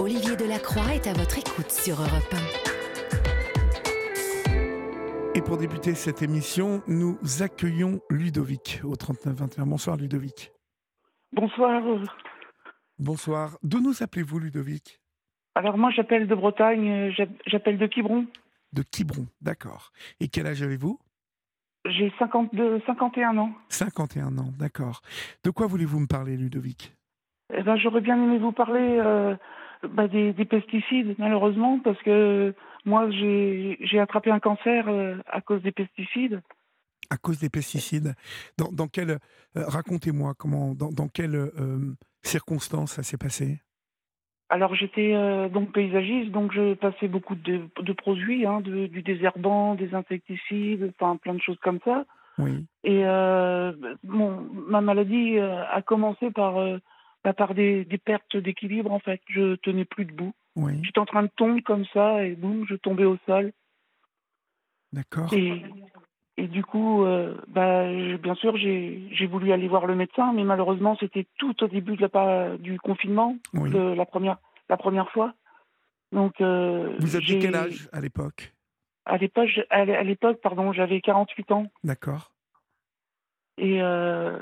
Olivier Delacroix est à votre écoute sur Europe 1. Et pour débuter cette émission, nous accueillons Ludovic au 39-21. Bonsoir Ludovic. Bonsoir. Bonsoir. D'où nous appelez-vous Ludovic? Alors moi j'appelle de Bretagne, j'appelle de Quiberon. De Quiberon, d'accord. Et quel âge avez-vous? J'ai 51 ans. 51 ans, d'accord. De quoi voulez-vous me parler Ludovic? Eh ben, J'aurais bien aimé vous parler euh, bah, des, pesticides, malheureusement, parce que moi, j'ai attrapé un cancer euh, à cause des pesticides. À cause des pesticides Dans, dans quelle. Euh, racontez-moi, comment, dans, dans quelles euh, circonstances ça s'est passé alors j'étais donc paysagiste, donc je passais beaucoup de, de produits, hein, du désherbant, des insecticides, enfin plein de choses comme ça. Oui. Et mon, ma maladie a commencé par par des, pertes d'équilibre en fait. Je tenais plus debout. Oui. J'étais en train de tomber comme ça et boum, je tombais au sol. D'accord. Et, et, du coup, euh, bah, bien sûr, j'ai voulu aller voir le médecin, mais malheureusement, c'était tout au début de la, du confinement, de la, première, la première fois. Donc, euh, Vous aviez quel âge à l'époque? À l'époque, à l'époque, pardon, j'avais 48 ans. D'accord. Et euh,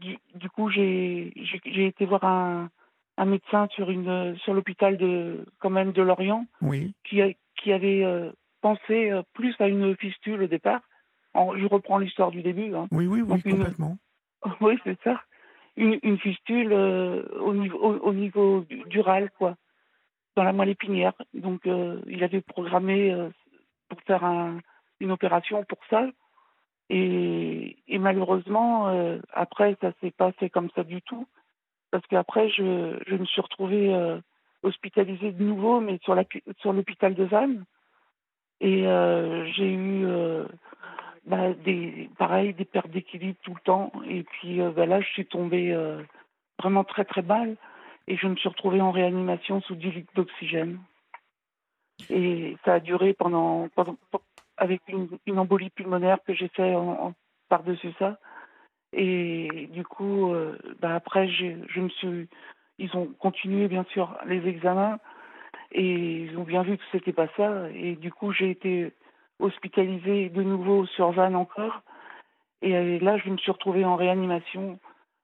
du, du, coup, j'ai été voir un, un, médecin sur, une, sur l'hôpital de, quand même de Lorient oui. qui, a, qui avait euh, pensé euh, plus à une fistule au départ. je reprends l'histoire du début. Hein. Oui, oui, oui, complètement. oui, c'est ça. Une, une fistule au niveau, au, niveau dural, quoi, dans la moelle épinière. Donc, il avait programmé pour faire un, une opération pour ça. Et, malheureusement, euh, après, ça s'est pas fait comme ça du tout. Parce qu'après, je, je me suis retrouvée euh, hospitalisée de nouveau, mais sur, sur l'hôpital de Vannes. Et euh, j'ai eu, bah, des, pareil, des pertes d'équilibre tout le temps. Et puis bah, là, je suis tombée vraiment très très mal. Et je me suis retrouvée en réanimation sous 10 litres d'oxygène. Et ça a duré pendant, pendant, avec une, embolie pulmonaire que j'ai fait en, par-dessus ça. Et du coup, euh, bah après, je me suis, ils ont continué bien sûr les examens et ils ont bien vu que c'était pas ça. Et du coup, j'ai été hospitalisée de nouveau sur Vannes encore. Et là, je me suis retrouvée en réanimation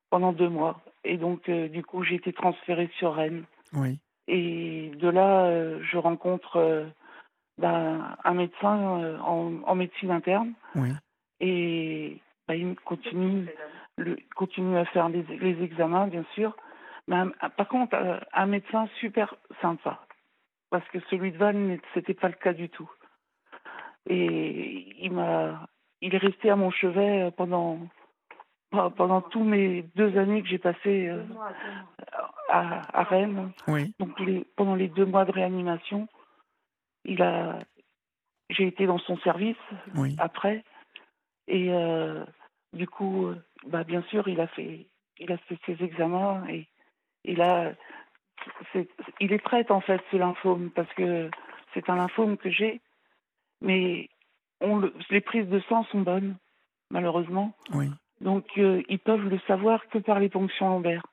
pendant deux mois. Et donc, euh, du coup, j'ai été transférée sur Rennes. Oui. Et de là, euh, je rencontre bah, un médecin euh, en, médecine interne. Oui. Et bah, il continue, le, continue à faire les, les examens, bien sûr. Mais par contre, euh, un médecin super sympa. Parce que celui de Val, c'était pas le cas du tout. Et il m'a, il est resté à mon chevet pendant, pendant tous mes deux années que j'ai passées euh, à, à, Rennes. Oui. Donc les, pendant les deux mois de réanimation, il a, j'ai été dans son service après, et euh, du coup, euh, bah bien sûr, il a fait, il a fait ses examens et, il a, il est prêt en fait ce lymphome parce que c'est un lymphome que j'ai, mais on le, les prises de sang sont bonnes malheureusement. Oui. Donc euh, ils peuvent le savoir que par les ponctions lombaires.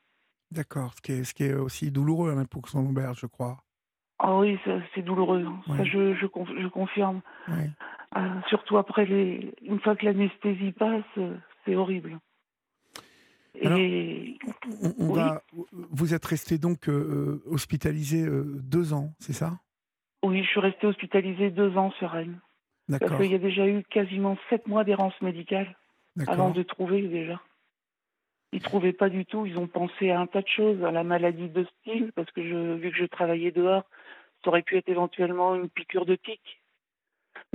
D'accord, ce qui est, ce qui est aussi douloureux, hein, les ponctions lombaires, je crois. Ah oui, c'est douloureux. Hein. Ça, je, je, je confirme. Euh, surtout après, les... une fois que l'anesthésie passe, c'est horrible. Et... on, va... Vous êtes resté donc euh, hospitalisé euh, deux ans, c'est ça? Oui, je suis resté hospitalisé deux ans sur Rennes. Parce qu'il y a déjà eu quasiment sept mois d'errance médicale avant de trouver déjà. Ils trouvaient pas du tout. Ils ont pensé à un tas de choses, à la maladie de style, parce que je, vu que je travaillais dehors, ça aurait pu être éventuellement une piqûre de tic.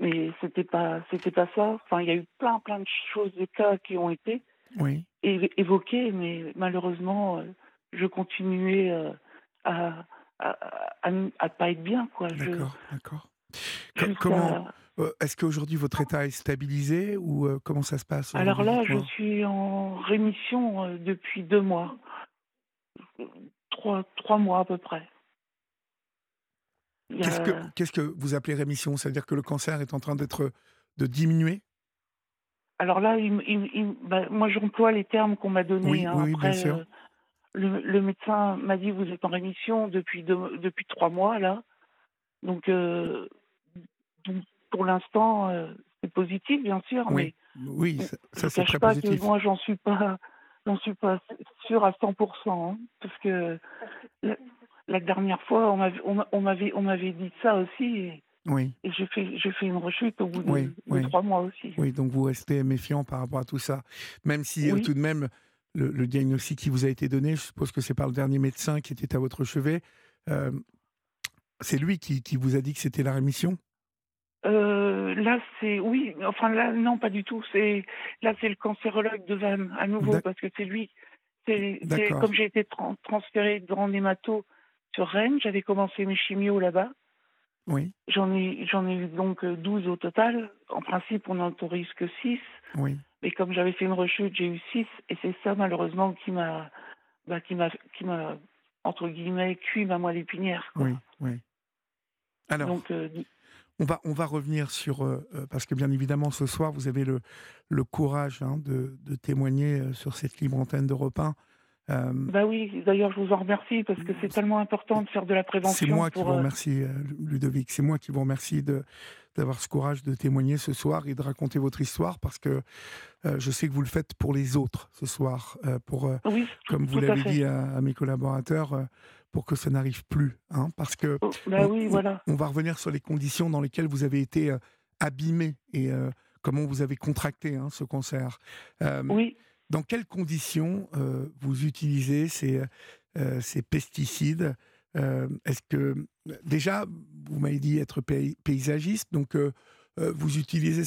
Mais c'était pas, c'était pas ça. Enfin, il y a eu plein, plein de choses, de cas qui ont été oui. évoqués, mais malheureusement, euh, je continuais euh, à, à, à, pas être bien, quoi. D'accord, d'accord. Comment euh, Est-ce qu'aujourd'hui votre état est stabilisé ou comment ça se passe Alors là, je suis en rémission depuis deux mois, trois, trois mois à peu près. Qu'est-ce que, vous appelez rémission? C'est-à-dire que le cancer est en train d'être de diminuer? Alors là, il, bah, moi j'emploie les termes qu'on m'a donnés. Oui, hein. bien sûr. le, le médecin m'a dit vous êtes en rémission depuis deux- depuis trois mois là. Donc, euh, donc, pour l'instant, euh, c'est positif bien sûr, Oui, mais oui, ça, je ça, ne c'est très pas positif. que moi j'en suis pas j'en suis pas sûre à 100%, hein, parce que la, la dernière fois on m'avait on m'a- on m'avait dit ça aussi et, Oui, et j'ai fait j'ai fait une rechute au bout de, Oui, de oui. trois mois aussi. oui, donc vous restez méfiant par rapport à tout ça. Même si euh, Oui. tout de même, le, le diagnostic qui vous a été donné, je suppose que c'est par le dernier médecin qui était à votre chevet, euh, c'est lui qui, qui vous a dit que c'était la rémission? Euh, là, c'est oui, enfin là, non, pas du tout. C'est là, c'est le cancérologue de Vannes à nouveau parce que c'est lui. C'est comme j'ai été tran- transférée de Grand Némato sur Rennes, j'avais commencé mes chimios là-bas. Oui, J'en ai j'en ai eu donc euh, 12 au total. En principe, on n'autorise que 6. oui, Mais comme j'avais fait une rechute, j'ai eu 6 et c'est ça malheureusement qui m'a bah, qui m'a qui m'a entre guillemets cuit ma moelle épinière. quoi. oui, oui. Alors, Donc euh, on va, on va revenir sur, euh, euh, parce que bien évidemment, ce soir, vous avez le, le courage hein, de, de témoigner euh, sur cette libre antenne d'Europe 1. Euh, Bah oui, d'ailleurs, je vous en remercie parce que c'est tellement important de faire de la prévention. C'est moi qui vous euh, remercie, euh, Ludovic. C'est moi qui vous remercie de d'avoir ce courage de témoigner ce soir et de raconter votre histoire parce que euh, je sais que vous le faites pour les autres ce soir, euh, pour, Oui, comme vous tout l'avez dit à, à mes collaborateurs, pour que ça n'arrive plus. hein, parce que Oh, bah on- oui, voilà. on va revenir sur les conditions dans lesquelles vous avez été abîmé et comment vous avez contracté hein, ce cancer. Euh, Oui, dans quelles conditions euh, vous utilisez ces, euh, ces pesticides Euh, Est-ce que déjà, vous m'avez dit être pay- paysagiste, donc euh, euh, vous utilisez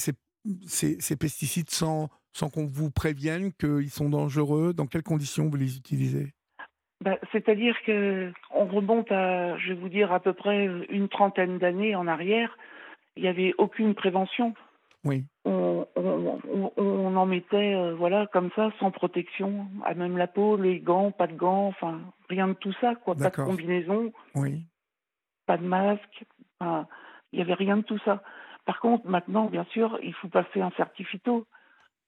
ces pesticides sans, sans qu'on vous prévienne qu'ils sont dangereux? Dans quelles conditions vous les utilisez? Bah, c'est-à-dire que on remonte à, je vais vous dire, à peu près une trentaine d'années en arrière. Il n'y avait aucune prévention. Oui, On, on, on- on en mettait, euh, voilà, comme ça, sans protection, à même la peau, les gants, pas de gants, enfin, rien de tout ça, quoi. Pas de combinaison, oui, pas de masque, enfin, il n'y avait rien de tout ça. Par contre, maintenant, bien sûr, il faut passer un certificat.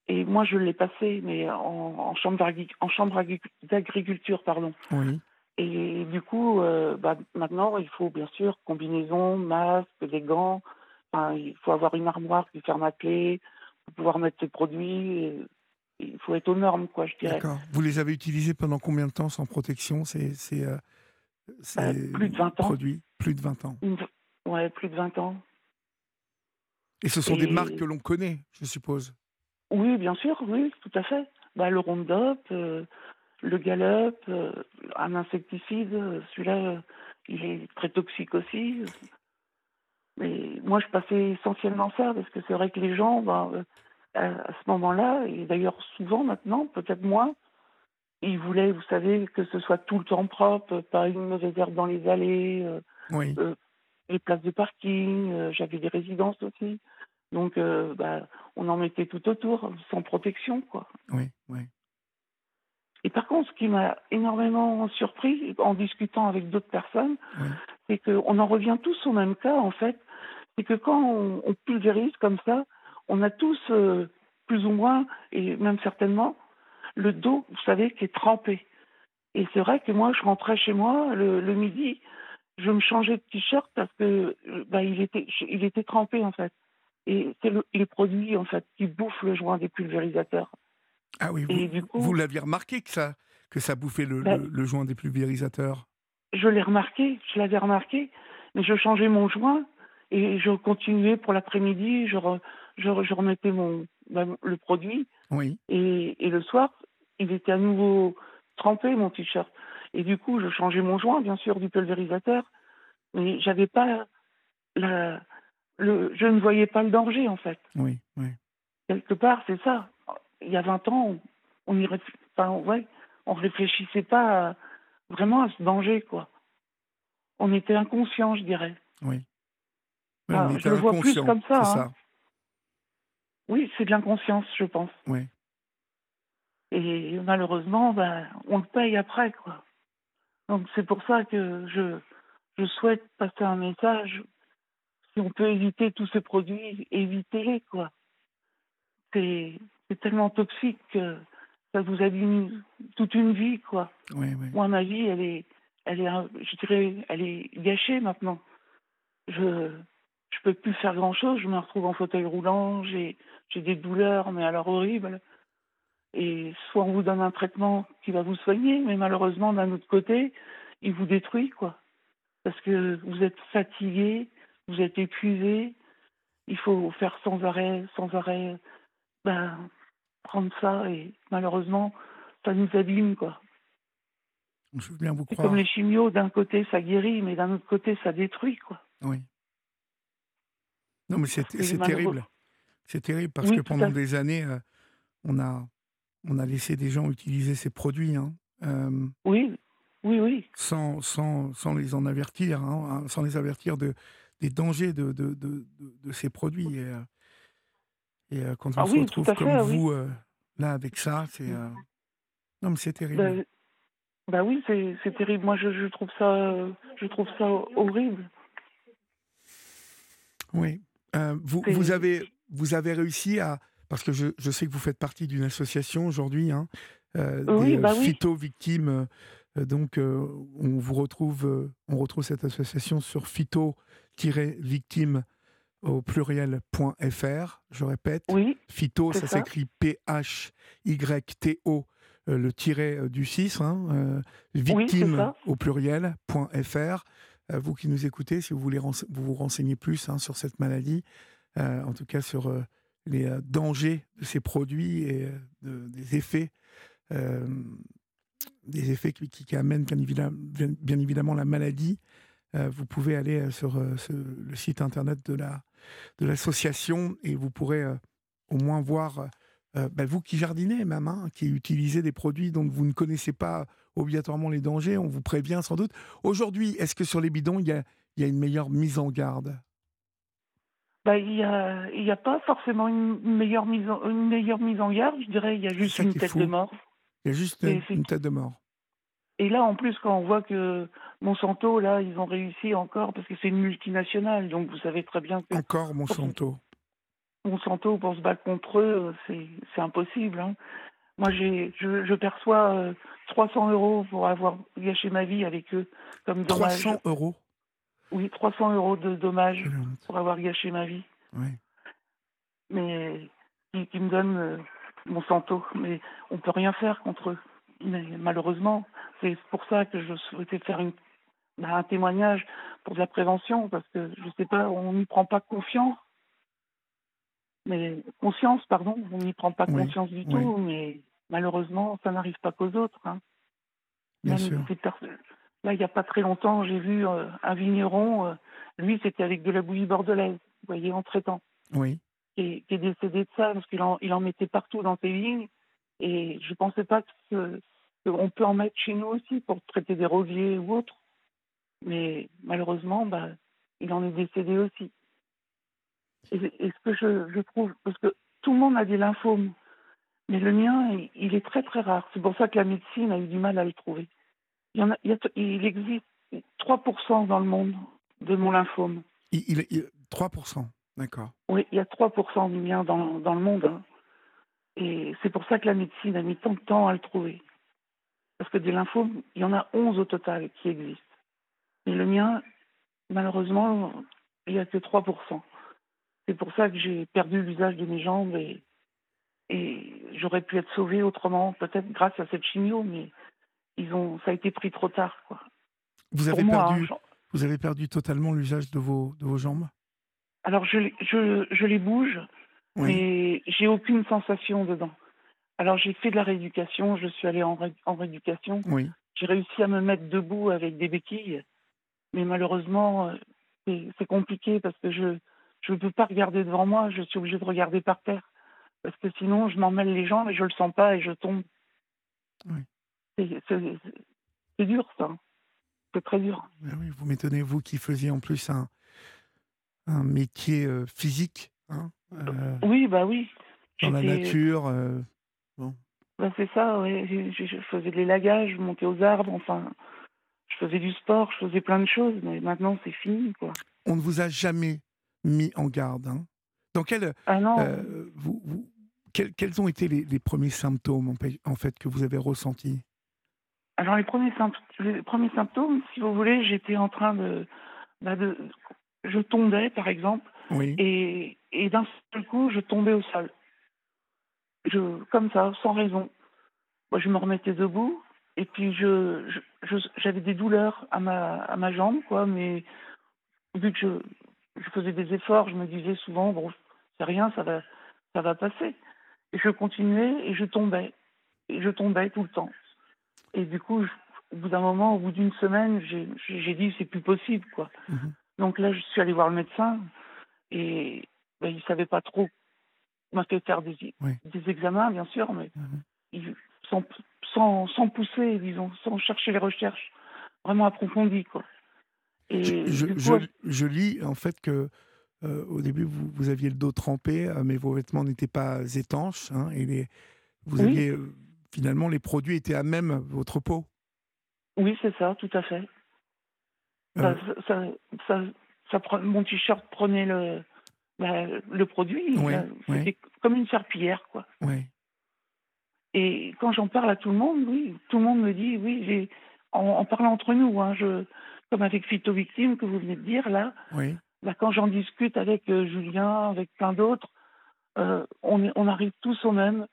Et moi, je l'ai passé, mais en, en chambre d'agriculture, pardon. oui, Et du coup, euh, bah, maintenant, il faut bien sûr combinaison, masque, des gants. Enfin, il faut avoir une armoire qui ferme à clé pour pouvoir mettre ses produits. et- il faut être aux normes, quoi, je dirais. d'accord. Vous les avez utilisés pendant combien de temps sans protection ces, ces, euh, ces Euh, plus de 20 ans. produits? Plus de 20 ans. Une- Ouais, plus de 20 ans. Et ce sont des marques que l'on connaît, je suppose? Oui, bien sûr, oui, tout à fait. Bah, le Roundup, euh, le Gallup, euh, un insecticide, celui-là, il est très toxique aussi. Mais moi, je passais essentiellement ça, parce que c'est vrai que les gens, bah, euh, à, ce moment-là, et d'ailleurs souvent maintenant, peut-être moins, ils voulaient, vous savez, que ce soit tout le temps propre, pas une mauvaise herbe dans les allées, euh, Oui, les places de parking, euh, j'avais des résidences aussi. Donc, euh, bah, on en mettait tout autour, sans protection, quoi. oui, oui. Et par contre, ce qui m'a énormément surpris en discutant avec d'autres personnes, Oui. c'est qu'on en revient tous au même cas, en fait. C'est que quand on, on pulvérise comme ça, on a tous, euh, plus ou moins, et même certainement, le dos, vous savez, qui est trempé. Et c'est vrai que moi, je rentrais chez moi le, le midi, je me changeais de t-shirt parce que bah, il, était, il était trempé, en fait. Et c'est le- les produits, en fait, qui bouffent le joint des pulvérisateurs. Ah oui, Et vous, du coup- vous l'aviez remarqué que ça, que ça bouffait le, Bah- le, le joint des pulvérisateurs? Je l'ai remarqué, je l'avais remarqué, mais je changeais mon joint et je continuais pour l'après-midi, je, re- je, re- je remettais mon, ben, le produit Oui, et, et le soir, il était à nouveau trempé, mon t-shirt. Et du coup, je changeais mon joint, bien sûr, du pulvérisateur, mais j'avais pas la, le, je ne voyais pas le danger, en fait. oui, oui. Quelque part, c'est ça. Il y a 20 ans, on, réf- enfin, ouais, on réfléchissait pas à- vraiment à ce danger, quoi. On était inconscient, je dirais. oui. Ah, je le vois plus comme ça, hein. Oui, c'est de l'inconscience, je pense. Oui, Et malheureusement, ben, on le paye après, quoi. Donc c'est pour ça que je, je souhaite passer un message. Si on peut éviter tous ces produits, évitez-les, quoi. C'est c'est tellement toxique que ça vous abîme toute une vie, quoi. Oui, oui. Moi, ma vie, elle est, elle est, je dirais, elle est gâchée maintenant. Je, je peux plus faire grand chose. Je me retrouve en fauteuil roulant. J'ai, j'ai des douleurs, mais alors horribles. Et soit on vous donne un traitement qui va vous soigner, mais malheureusement, d'un autre côté, il vous détruit, quoi. Parce que vous êtes fatigué, vous êtes épuisé. Il faut faire sans arrêt, sans arrêt, ben, prendre ça. Et malheureusement, ça nous abîme, quoi. Je veux bien vous C'est croire. comme les chimios, d'un côté ça guérit, mais d'un autre côté ça détruit, quoi. Oui. Non, mais c'est terrible. C'est terrible parce Oui, que pendant des années, euh, on, a, on a laissé des gens utiliser ces produits hein, euh, Oui, oui, oui. sans, sans, sans les en avertir, hein, hein, sans les avertir de, des dangers de, de, de, de- ces produits. Et, euh, et, quand on Ah se oui, retrouve comme vous, euh, là, avec ça, c'est. euh, Non, mais c'est terrible. Bah, bah oui, c'est terrible. Moi, je, je trouve ça, je trouve ça horrible. Oui. Euh, vous, avez, vous avez réussi à. Parce que je, je sais que vous faites partie d'une association aujourd'hui, hein, euh, Oui, des euh, bah oui. phyto-victimes. euh, donc, on vous retrouve, on retrouve cette association sur phyto-victime au pluriel.fr. Je répète, Oui, phyto, ça ça. s'écrit P-H-Y-T-O, le tiret du 6, hein, victime au pluriel.fr. Euh, vous qui nous écoutez, si vous voulez vous, vous renseigner plus hein, sur cette maladie, euh, en tout cas sur euh, les dangers de ces produits et de- des effets, des effets qui, amènent bien évidemment, la maladie, vous pouvez aller sur le site internet de la de l'association et vous pourrez au moins voir, bah, vous qui jardinez même, hein, qui utilisez des produits dont vous ne connaissez pas obligatoirement les dangers, on vous prévient sans doute. Aujourd'hui, est-ce que sur les bidons, il y a, il y a une meilleure mise en garde? Bah il y a, il y a pas forcément une meilleure mise, en, une meilleure mise en garde. Je dirais, il y a juste une tête fou. de mort. Il y a juste Et une, tête de mort. Et là, en plus, quand on voit que Monsanto, là, ils ont réussi encore, parce que c'est une multinationale, donc vous savez très bien que Encore Monsanto. Monsanto, pour se battre contre eux, c'est c'est impossible. hein. Moi, j'ai, je, je perçois euh, 300 euros pour avoir gâché ma vie avec eux, comme dommage. 300 euros. Oui, 300 euros de dommages pour avoir gâché ma vie. Ouais. Mais qui, qui me donnent euh, Monsanto. Mais on peut rien faire contre eux. Mais malheureusement, c'est pour ça que je souhaitais faire une, bah, un témoignage pour de la prévention, parce que je sais pas, on n'y prend pas confiance. Mais conscience, pardon, on n'y prend pas Oui, conscience du oui. tout, mais malheureusement, ça n'arrive pas qu'aux autres. hein. Bien sûr. Là, il n'y a pas très longtemps, j'ai vu euh, un vigneron, euh, lui, c'était avec de la bouillie bordelaise, vous voyez, en traitant, Oui. qui est, qui est décédé de ça, parce qu'il en, il en mettait partout dans ses vignes, et je ne pensais pas que qu'on peut en mettre chez nous aussi pour traiter des rosiers ou autres. Mais malheureusement, bah, il en est décédé aussi. Et, et ce que je, je trouve, parce que tout le monde a des lymphomes, mais le mien, il, il est très très rare. C'est pour ça que la médecine a eu du mal à le trouver. Il, y en a, il, y a- il existe 3% dans le monde de mon lymphome. Il, il- il- 3%. D'accord. Oui, il y a 3% du mien dans, dans le monde. hein. Et c'est pour ça que la médecine a mis tant de temps à le trouver. Parce que des lymphomes, il y en a 11 au total qui existent. Mais le mien, malheureusement, il n'y a que 3%. C'est pour ça que j'ai perdu l'usage de mes jambes et, et j'aurais pu être sauvée autrement, peut-être grâce à cette chimio, mais ils ont, ça a été pris trop tard. Quoi. Vous avez, moi, perdu, hein, vous avez perdu totalement l'usage de vos, de vos jambes? Alors je, les- je, je les bouge, Oui. mais j'ai aucune sensation dedans. Alors j'ai fait de la rééducation, je suis allée en, ré- en rééducation, Oui. j'ai réussi à me mettre debout avec des béquilles, mais malheureusement euh, c'est compliqué parce que je je ne peux pas regarder devant moi, je suis obligée de regarder par terre parce que sinon je m'en mêle les jambes et je le sens pas et je tombe. Oui. C'est- dur ça, c'est très dur. Oui, vous m'étonnez, vous qui faisiez en plus un, un métier euh, physique, hein, euh, Oui bah oui. dans la nature. euh, Bah, c'est ça, ouais. Je, faisais de l'élagage, je montais aux arbres, enfin, je faisais du sport, je faisais plein de choses, mais maintenant c'est fini, quoi. on ne vous a jamais mis en garde. hein. Dans quel, Ah euh, vous, vous- quels, quels ont été les, les premiers symptômes en, fait- en fait que vous avez ressentis? Alors les premiers, sympt- les premiers symptômes, si vous voulez, j'étais en train de, bah, de... Je tombais, par exemple, Oui. et, et d'un seul coup, je tombais au sol. Je, comme ça, sans raison. Moi, je me remettais debout, et puis je, j'avais des douleurs à ma, à ma jambe, quoi, mais vu que je, je faisais des efforts, je me disais souvent, bon, c'est rien, ça va, ça va passer. Et je continuais, et je tombais. Et je tombais tout le temps. Et du coup, je- au bout d'un moment, au bout d'une semaine, j'ai dit, c'est plus possible, quoi. Mhm. Donc là, je suis allée voir le médecin et ben, il ne savait pas trop. Il m'a fait faire des, Oui. des examens, bien sûr, mais Mhm. il- sans, sans, sans pousser, disons, sans chercher les recherches vraiment approfondies. Quoi. Et Je, je- du coup, je- je lis en fait que euh, au début vous, vous aviez le dos trempé, euh, mais vos vêtements n'étaient pas étanches, hein, et les, vous Oui. aviez euh, finalement les produits étaient à même votre peau. oui, c'est ça, tout à fait. Ça, Euh, ça, ça, ça pre- mon t-shirt prenait le, bah, le produit. Comme une serpillière, quoi. ouais. Et quand j'en parle à tout le monde, oui, tout le monde me dit, oui, en parlant entre nous, hein, je, comme avec Phyto Victime que vous venez de dire là, Oui. bah, quand j'en discute avec euh, Julien, avec plein d'autres, euh, on, arrive tous au même.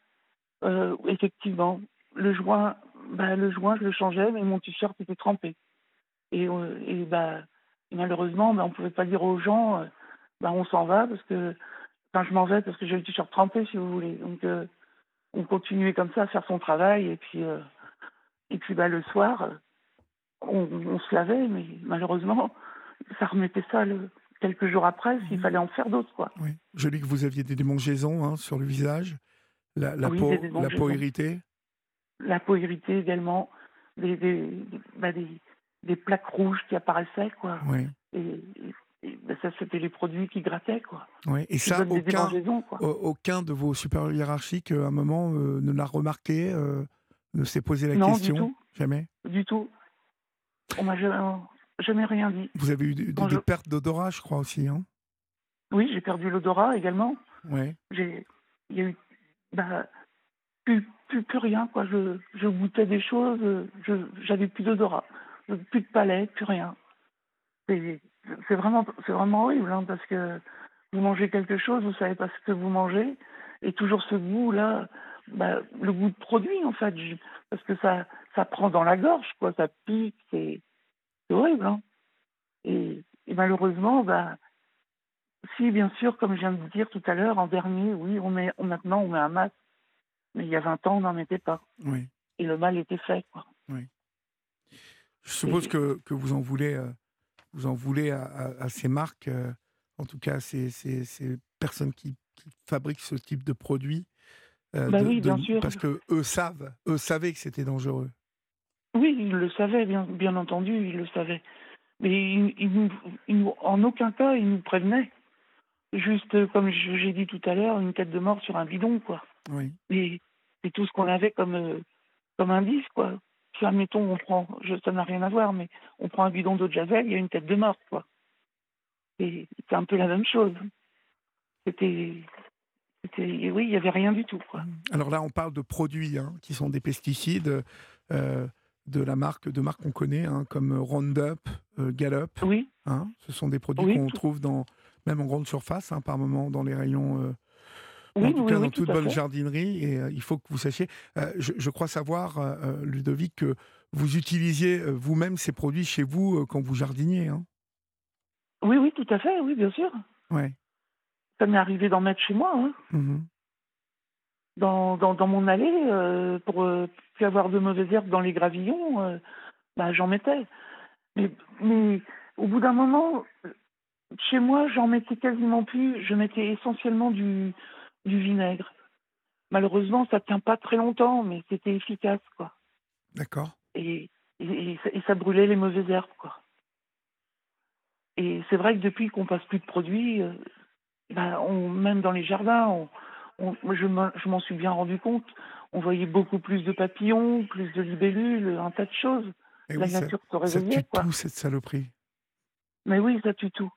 Euh, effectivement, le joint, bah, le joint, je le changeais, mais mon t-shirt était trempé. Et, et bah, malheureusement, bah, on ne pouvait pas dire aux gens, on s'en va parce que, enfin, je m'en vais parce que j'ai le t-shirt trempé, si vous voulez. Donc, euh, on continuait comme ça à faire son travail, et puis, euh, et puis bah, le soir, on, on se lavait, mais malheureusement, ça remettait ça le- quelques jours après, s'il Mhm. fallait en faire d'autres, quoi. Oui. Je lis que vous aviez des démangeaisons hein, sur le visage, la, la Oui, peau, la peau irritée. La peau irritée également, des, bah, des, des plaques rouges qui apparaissaient, quoi. Oui. Et, bah, ça, c'était les produits qui grattaient, quoi. Oui. Et ça, aucun, quoi. aucun de vos supérieurs hiérarchiques à un moment euh, ne l'a remarqué, euh, ne s'est posé la Non, du question? tout. Jamais? Du tout. On m'a jamais, rien dit. Vous avez eu des, pertes d'odorat, je crois aussi. Hein? Oui, j'ai perdu l'odorat également. ouais. j'ai il y a eu bah plus, plus, plus rien quoi je, je goûtais des choses je j'avais plus d'odorat plus de palais plus rien c'est c'est vraiment c'est vraiment horrible hein, parce que vous mangez quelque chose vous savez pas ce que vous mangez et toujours ce goût là bah, le goût de produit en fait je- parce que ça ça prend dans la gorge quoi ça pique c'est horrible hein. et, et malheureusement bah si, bien sûr, comme je viens de dire tout à l'heure, en dernier, oui, on met, on- maintenant on met un masque. Mais il y a 20 ans, on n'en mettait pas. Oui. Et le mal était fait, quoi. Je suppose Et- que, que vous en voulez, euh, vous en voulez à, à- à ces marques, euh, en tout cas ces, ces, ces personnes qui, qui fabriquent ce type de produit. Euh, Bah de- oui, de- bien sûr. Parce que eux savent, eux savaient que c'était dangereux. Oui, ils le savaient, bien, bien entendu, ils le savaient. Mais ils, ils en aucun cas, ils nous prévenaient. Juste, euh, comme j'ai dit tout à l'heure, une tête de mort sur un bidon, quoi. Oui. Et c'est tout ce qu'on avait comme, euh, comme indice, quoi. Si, admettons, on prend, je, ça n'a rien à voir, mais on prend un bidon d'eau de javel, il y a une tête de mort, quoi. Et c'est un peu la même chose. C'était. Oui, il n'y avait rien du tout, quoi. Alors là, on parle de produits hein, qui sont des pesticides euh, de la marque, de marques qu'on connaît, hein, comme Roundup, euh, Gallup. Oui, hein. ce sont des produits Oui, qu'on tout- trouve dans, même en grande surface, par moment, dans les rayons. euh, oui, en tout cas, dans tout toute bonne fait. jardinerie. Et euh, il faut que vous sachiez, je, je crois savoir, Ludovic, que vous utilisiez vous-même ces produits chez vous quand vous jardiniez. Hein Oui, oui, tout à fait, oui, bien sûr. ouais. Ça m'est arrivé d'en mettre chez moi, hein, Mhm. dans, dans, dans mon allée, euh, pour euh, plus avoir de mauvaises herbes dans les gravillons, euh, bah, j'en mettais. Mais, mais au bout d'un moment, chez moi, j'en mettais quasiment plus. Je mettais essentiellement du, du vinaigre. Malheureusement, ça tient pas très longtemps, mais c'était efficace, quoi. D'accord. Et, et, et ça, et ça brûlait les mauvaises herbes, quoi. Et c'est vrai que depuis qu'on passe plus de produits, euh, ben, on, même dans les jardins, on, on- moi, je m'en suis bien rendu compte. On voyait beaucoup plus de papillons, plus de libellules, un tas de choses. Et La oui, ça, nature se ça réveillait, tue quoi. tout, cette saloperie. Mais oui, ça tue tout.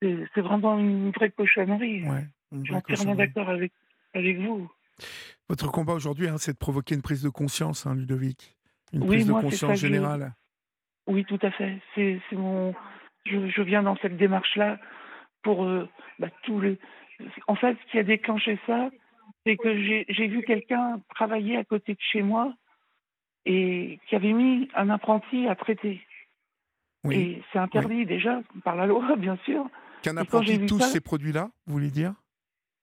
C'est vraiment une vraie cochonnerie. Ouais. une Je suis entièrement d'accord avec, avec vous. Votre combat aujourd'hui, hein, c'est de provoquer une prise de conscience, hein, Ludovic. Une Oui, prise de moi, ça conscience que générale. Oui, tout à fait. C'est c'est mon. Je, je viens dans cette démarche-là pour euh, bah, tout le. En fait, ce qui a déclenché ça, c'est que j'ai vu quelqu'un travailler à côté de chez moi et qui avait mis un apprenti à traiter. Oui. Et c'est interdit déjà par la loi, bien sûr. Qu'un apprenti touche ça- ces produits-là, vous voulez dire?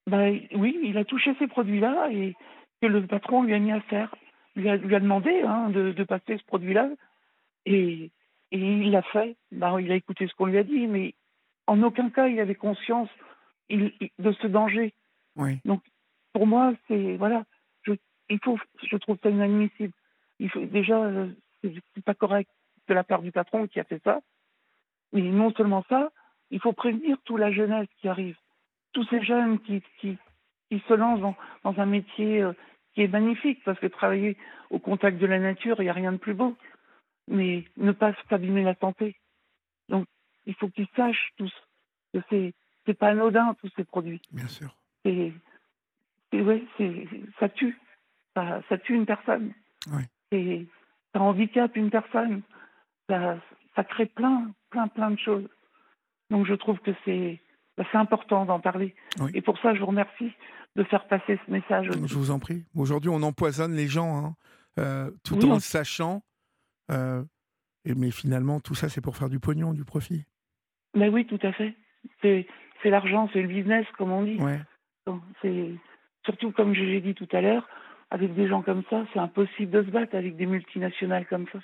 Bah, oui, il a touché ces produits-là et que le patron lui a mis à faire. Lui a, lui a demandé hein, de, de passer ce produit-là et, et il l'a fait. Bah, il a écouté ce qu'on lui a dit, mais en aucun cas il avait conscience il- il- de ce danger. Oui. Pour moi, c'est voilà, je, il faut, je trouve ça inadmissible. Il faut déjà, euh, c'est c'est pas correct de la part du patron qui a fait ça. Mais non seulement ça, il faut prévenir toute la jeunesse qui arrive, tous ces jeunes qui, qui, qui se lancent dans, dans un métier euh, qui est magnifique, parce que travailler au contact de la nature, il n'y a rien de plus beau. Mais ne pas s'abîmer la santé. Donc, il faut qu'ils sachent tous que c'est c'est pas anodin tous ces produits Bien sûr. c'est c'est- ouais, c'est ça tue ça, ça tue une personne Ouais. Et ça handicape une personne ça, ça crée plein plein plein de choses donc je trouve que c'est bah, c'est important d'en parler Oui. et pour ça je vous remercie de faire passer ce message Je vous en prie. Aujourd'hui, on empoisonne les gens, hein, euh, tout Oui, en on- sachant. euh, et, mais finalement, tout ça, c'est pour faire du pognon, du profit. Mais oui tout à fait c'est c'est l'argent c'est le business comme on dit Ouais. C'est surtout comme je l'ai dit tout à l'heure, avec des gens comme ça, c'est impossible de se battre avec des multinationales comme ça.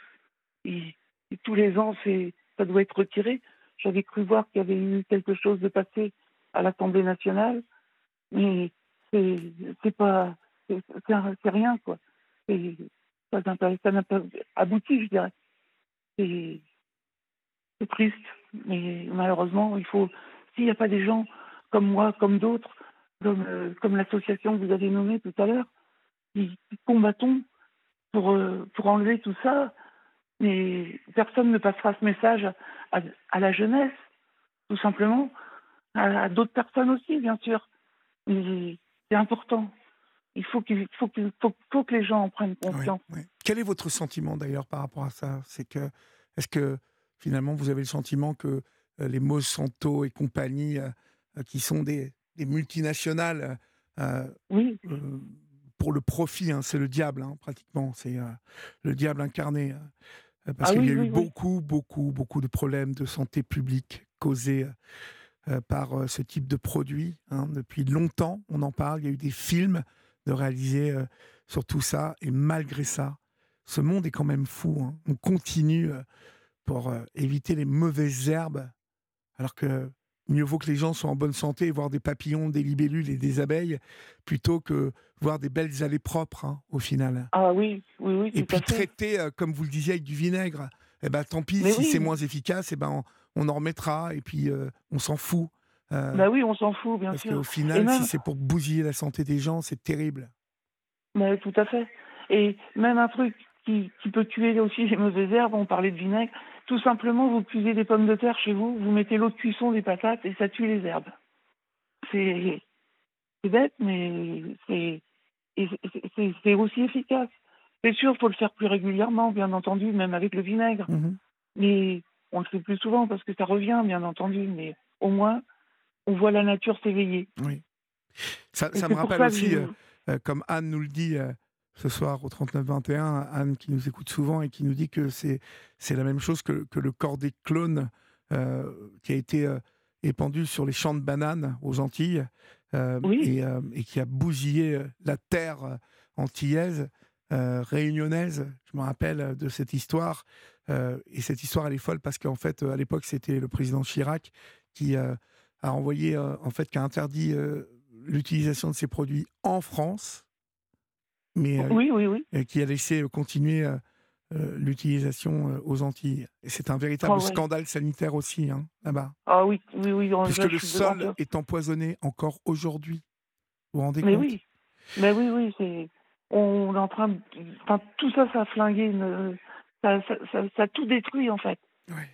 Et, et tous les ans, c'est ça doit être retiré. J'avais cru voir qu'il y avait eu quelque chose de passé à l'Assemblée nationale, mais c'est pas c'est rien quoi. C'est- Ça n'a pas, abouti, je dirais. C'est c'est triste, mais malheureusement, il faut s'il n'y a pas des gens comme moi, comme d'autres, comme, euh, comme l'association que vous avez nommée tout à l'heure, qui, combattons pour, euh, pour enlever tout ça, mais personne ne passera ce message à, à- à la jeunesse, tout simplement, à, à d'autres personnes aussi, bien sûr. Mais c'est important. Il faut, qu'il faut, qu'il faut, faut que les gens en prennent conscience. Quel est votre sentiment d'ailleurs par rapport à ça? C'est que est-ce que finalement vous avez le sentiment que euh, les Monsanto et compagnie, euh, euh, qui sont des, des multinationales Oui, pour le profit, hein, c'est le diable hein, pratiquement, c'est le diable incarné. parce Ah qu'il y a oui, eu beaucoup, beaucoup, beaucoup de problèmes de santé publique causés par ce type de produit. hein. Depuis longtemps, on en parle. Il y a eu des films de réaliser euh, sur tout ça. Et malgré ça, ce monde est quand même fou. hein. On continue euh, pour euh, éviter les mauvaises herbes, alors que mieux vaut que les gens soient en bonne santé et voir des papillons, des libellules et des abeilles, plutôt que voir des belles allées propres, hein, au final. ah oui, oui, oui, Et tout à puis fait. traiter, euh, comme vous le disiez, avec du vinaigre. Eh ben, tant pis, Mais si oui. c'est moins efficace, eh ben, on, on en remettra et puis euh, on s'en fout. Euh, Bah oui, on s'en fout, bien parce sûr. qu'au final, même- si c'est pour bousiller la santé des gens, c'est terrible. Mais tout à fait. Et même un truc qui, qui peut tuer aussi les mauvaises herbes, on parlait de vinaigre, tout simplement, vous cuisez des pommes de terre chez vous, vous mettez l'eau de cuisson des patates et ça tue les herbes. C'est bête, mais c'est aussi efficace. C'est sûr, il faut le faire plus régulièrement, bien entendu, même avec le vinaigre. Mhm. Mais on le fait plus souvent parce que ça revient, bien entendu. Mais au moins, on voit la nature s'éveiller. Oui. Ça, me rappelle aussi, je- euh, euh, comme Anne nous le dit euh, ce soir au 39-21, Anne qui nous écoute souvent et qui nous dit que c'est la même chose que, que le corps des clones euh, qui a été euh, épandu sur les champs de bananes aux Antilles euh, Oui. et, euh, et qui a bousillé la terre antillaise, réunionnaise. Je me rappelle de cette histoire. Et cette histoire, elle est folle parce qu'en fait, à l'époque, c'était le président Chirac qui a envoyé, en fait, qui a interdit l'utilisation de ces produits en France, mais euh, Oui, oui, oui. qui a laissé euh, continuer euh, l'utilisation aux Antilles. Et c'est un véritable ouais. scandale sanitaire aussi, hein, là-bas. Ah oui, oui, oui. on- Puisque le sol est empoisonné encore aujourd'hui. Vous vous rendez Mais compte? oui, mais oui, oui, c'est. On est en train de. Enfin, tout ça, ça a flingué. une- Ça, ça, ça, ça a tout détruit, en fait. Ouais.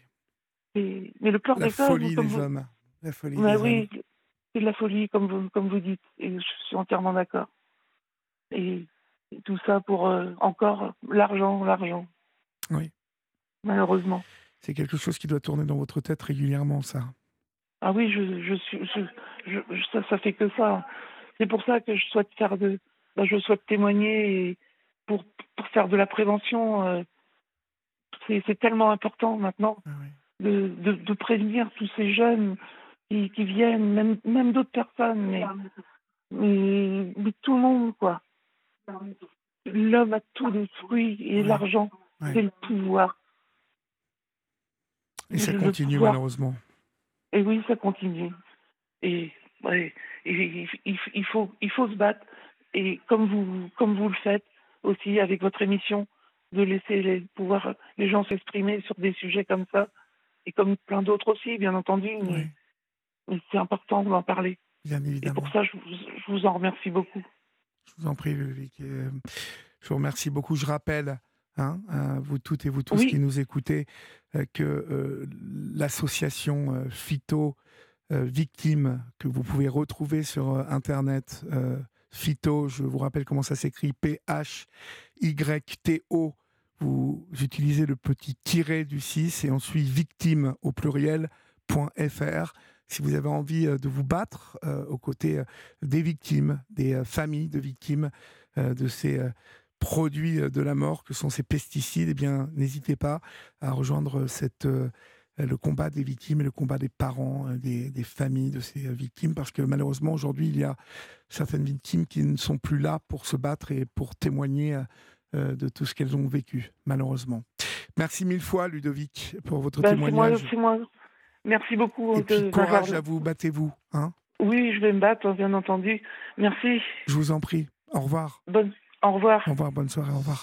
Et- Mais le La chlordécone, folie comme des vous... hommes. La folie Mais des oui, c'est de la folie, comme vous, comme vous dites. Et je suis entièrement d'accord. Et tout ça pour euh, encore l'argent, l'argent. Oui. Malheureusement. C'est quelque chose qui doit tourner dans votre tête régulièrement, ça. Ah oui, je, je ça, ça fait que ça. C'est pour ça que je souhaite faire de, ben, je souhaite témoigner et pour, pour faire de la prévention. euh, c'est c'est tellement important maintenant Ah oui. de, de, de prévenir tous ces jeunes qui, qui viennent, même, même d'autres personnes, mais, mais, mais tout le monde, quoi. L'homme a tout détruit et Ouais. l'argent, Ouais. c'est le pouvoir. Et ça continue pouvoir. malheureusement. Et oui, ça continue. Et, et il, faut, il faut se battre. Et comme vous, comme vous le faites aussi avec votre émission, de laisser les, pouvoir, les gens s'exprimer sur des sujets comme ça, et comme plein d'autres aussi, bien entendu. Mais, Oui, mais c'est important d'en parler. bien Et évidemment. pour ça, je vous, je vous en remercie beaucoup. Je vous en prie, Ludovic. Euh, Je vous remercie beaucoup. Je rappelle, hein, à vous toutes et vous tous Oui. qui nous écoutez, euh, que euh, l'association euh, Phyto euh, Victime, que vous pouvez retrouver sur euh, Internet, euh, Phyto, je vous rappelle comment ça s'écrit, P-H-Y-T-O. Vous utilisez le petit tiret du 6 et ensuite victime au pluriel, .fr. Si vous avez envie euh, de vous battre euh, aux côtés euh, des victimes, des familles de victimes euh, de ces produits de la mort que sont ces pesticides, eh bien, n'hésitez pas à rejoindre cette, le combat des victimes et le combat des parents, des, des familles de ces victimes, parce que malheureusement, aujourd'hui, il y a certaines victimes qui ne sont plus là pour se battre et pour témoigner euh, de tout ce qu'elles ont vécu, malheureusement. Merci mille fois, Ludovic, pour votre Ben, témoignage. c'est moi. Merci beaucoup. Et puis, courage à vous, battez-vous. Hein Oui, je vais me battre, bien entendu. Merci. Je vous en prie. Au revoir. Bonne... Au revoir. Au revoir, bonne soirée, au revoir.